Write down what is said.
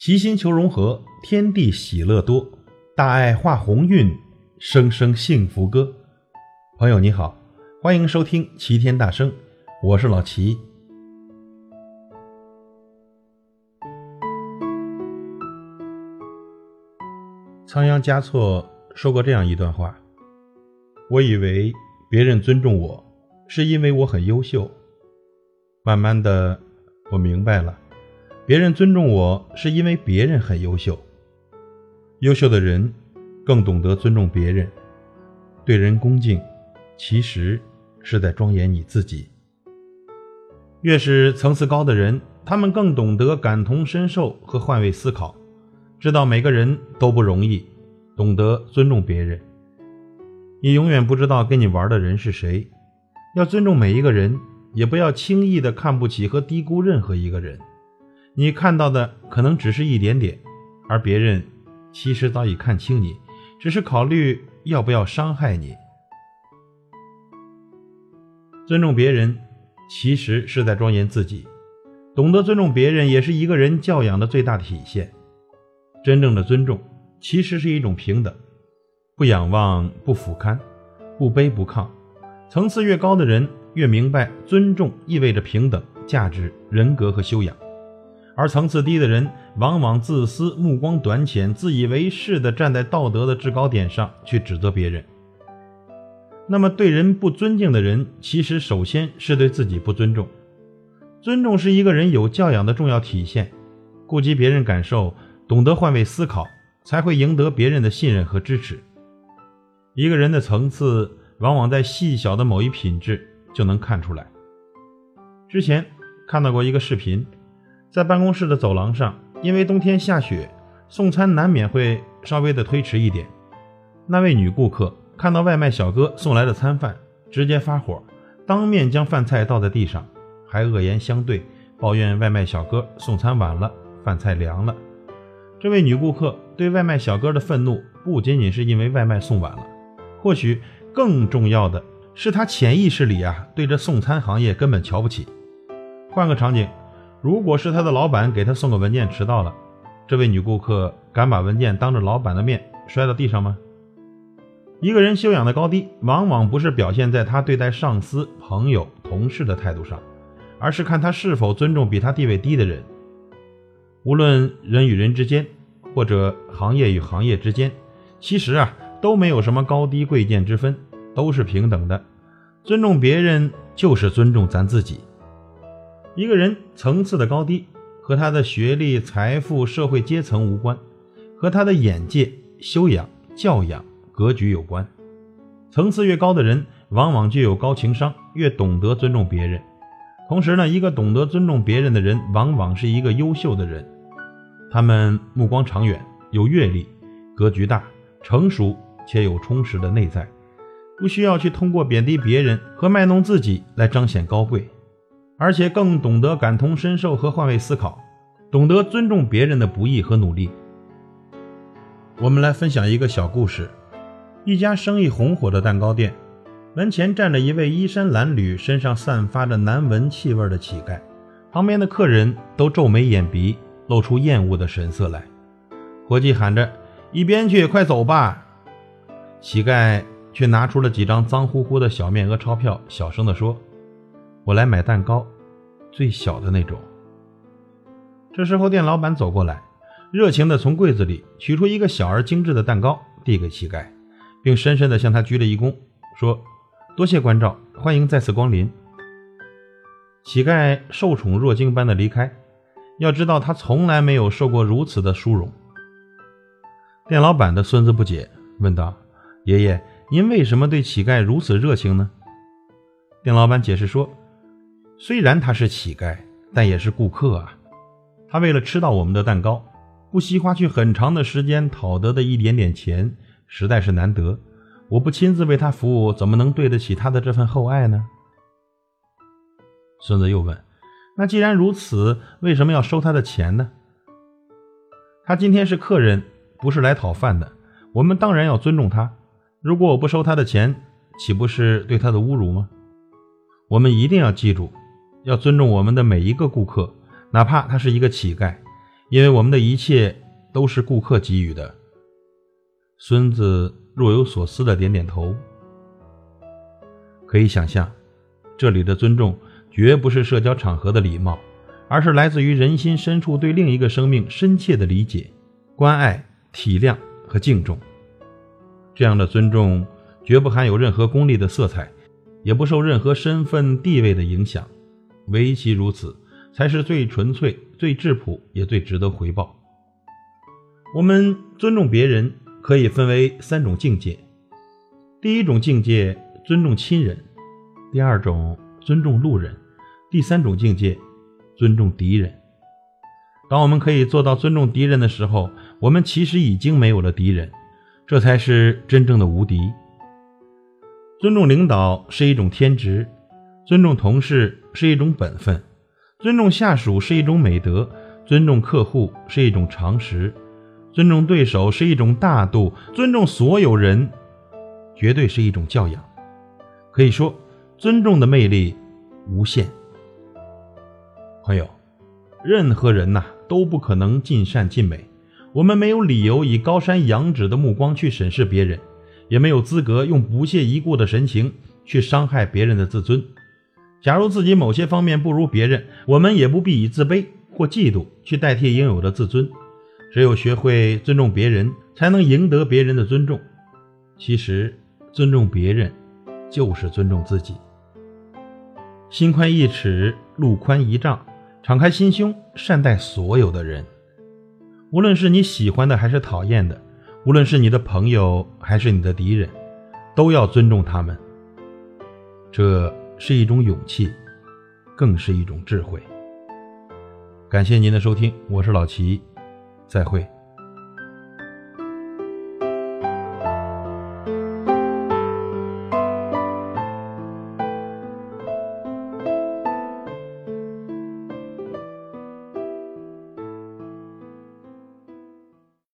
齐心求融合，天地喜乐多，大爱化鸿运，声声幸福歌。朋友你好，欢迎收听齐天大圣，我是老齐。仓央嘉措说过这样一段话：我以为别人尊重我，是因为我很优秀。慢慢的，我明白了。别人尊重我是因为别人很优秀。优秀的人更懂得尊重别人，对人恭敬，其实是在庄严你自己。越是层次高的人，他们更懂得感同身受和换位思考，知道每个人都不容易，懂得尊重别人。你永远不知道跟你玩的人是谁，要尊重每一个人，也不要轻易的看不起和低估任何一个人。你看到的可能只是一点点，而别人其实早已看清你，只是考虑要不要伤害你。尊重别人，其实是在庄严自己。懂得尊重别人，也是一个人教养的最大体现。真正的尊重，其实是一种平等，不仰望，不俯瞰，不卑不亢。层次越高的人，越明白尊重意味着平等、价值、人格和修养。而层次低的人往往自私、目光短浅、自以为是地站在道德的制高点上去指责别人。那么，对人不尊敬的人，其实首先是对自己不尊重。尊重是一个人有教养的重要体现，顾及别人感受，懂得换位思考，才会赢得别人的信任和支持。一个人的层次，往往在细小的某一品质就能看出来。之前看到过一个视频。在办公室的走廊上，因为冬天下雪，送餐难免会稍微的推迟一点。那位女顾客看到外卖小哥送来的餐饭，直接发火，当面将饭菜倒在地上，还恶言相对，抱怨外卖小哥送餐晚了，饭菜凉了。这位女顾客对外卖小哥的愤怒，不仅仅是因为外卖送晚了，或许更重要的是，她潜意识里啊，对这送餐行业根本瞧不起。换个场景。如果是他的老板给他送个文件迟到了，这位女顾客敢把文件当着老板的面摔到地上吗？一个人修养的高低，往往不是表现在他对待上司、朋友、同事的态度上，而是看他是否尊重比他地位低的人。无论人与人之间，或者行业与行业之间，其实啊都没有什么高低贵贱之分，都是平等的。尊重别人就是尊重咱自己。一个人层次的高低和他的学历、财富、社会阶层无关，和他的眼界、修养、教养、格局有关。层次越高的人，往往具有高情商，越懂得尊重别人。同时呢，一个懂得尊重别人的人，往往是一个优秀的人。他们目光长远，有阅历，格局大，成熟且有充实的内在，不需要去通过贬低别人和卖弄自己来彰显高贵。而且更懂得感同身受和换位思考，懂得尊重别人的不易和努力。我们来分享一个小故事：一家生意红火的蛋糕店，门前站着一位衣衫褴褛、身上散发着难闻气味的乞丐，旁边的客人都皱眉掩鼻，露出厌恶的神色来。伙计喊着：“一边去，快走吧！”乞丐却拿出了几张脏乎乎的小面额钞票，小声地说。我来买蛋糕，最小的那种。这时候，店老板走过来，热情地从柜子里取出一个小而精致的蛋糕，递给乞丐，并深深地向他鞠了一躬，说：“多谢关照，欢迎再次光临。”乞丐受宠若惊般的离开。要知道，他从来没有受过如此的殊荣。店老板的孙子不解，问道：“爷爷，您为什么对乞丐如此热情呢？”店老板解释说。虽然他是乞丐，但也是顾客啊。他为了吃到我们的蛋糕，不惜花去很长的时间讨得的一点点钱，实在是难得。我不亲自为他服务，怎么能对得起他的这份厚爱呢？孙子又问：“那既然如此，为什么要收他的钱呢？”他今天是客人，不是来讨饭的。我们当然要尊重他。如果我不收他的钱，岂不是对他的侮辱吗？我们一定要记住。要尊重我们的每一个顾客，哪怕他是一个乞丐，因为我们的一切都是顾客给予的。孙子若有所思的点点头。可以想象，这里的尊重绝不是社交场合的礼貌，而是来自于人心深处对另一个生命深切的理解、关爱、体谅和敬重。这样的尊重绝不含有任何功利的色彩，也不受任何身份地位的影响。唯其如此，才是最纯粹、最质朴，也最值得回报。我们尊重别人可以分为三种境界：第一种境界，尊重亲人；第二种，尊重路人；第三种境界，尊重敌人。当我们可以做到尊重敌人的时候，我们其实已经没有了敌人，这才是真正的无敌。尊重领导是一种天职，尊重同事是一种本分。尊重下属是一种美德，尊重客户是一种常识，尊重对手是一种大度，尊重所有人绝对是一种教养。可以说，尊重的魅力无限。朋友，任何人呐都不可能尽善尽美，我们没有理由以高山仰止的目光去审视别人，也没有资格用不屑一顾的神情去伤害别人的自尊。假如自己某些方面不如别人，我们也不必以自卑或嫉妒去代替应有的自尊。只有学会尊重别人，才能赢得别人的尊重。其实，尊重别人就是尊重自己。心宽一尺，路宽一丈，敞开心胸，善待所有的人。无论是你喜欢的还是讨厌的，无论是你的朋友还是你的敌人，都要尊重他们。这。是一种勇气，更是一种智慧。感谢您的收听，我是老齐，再会。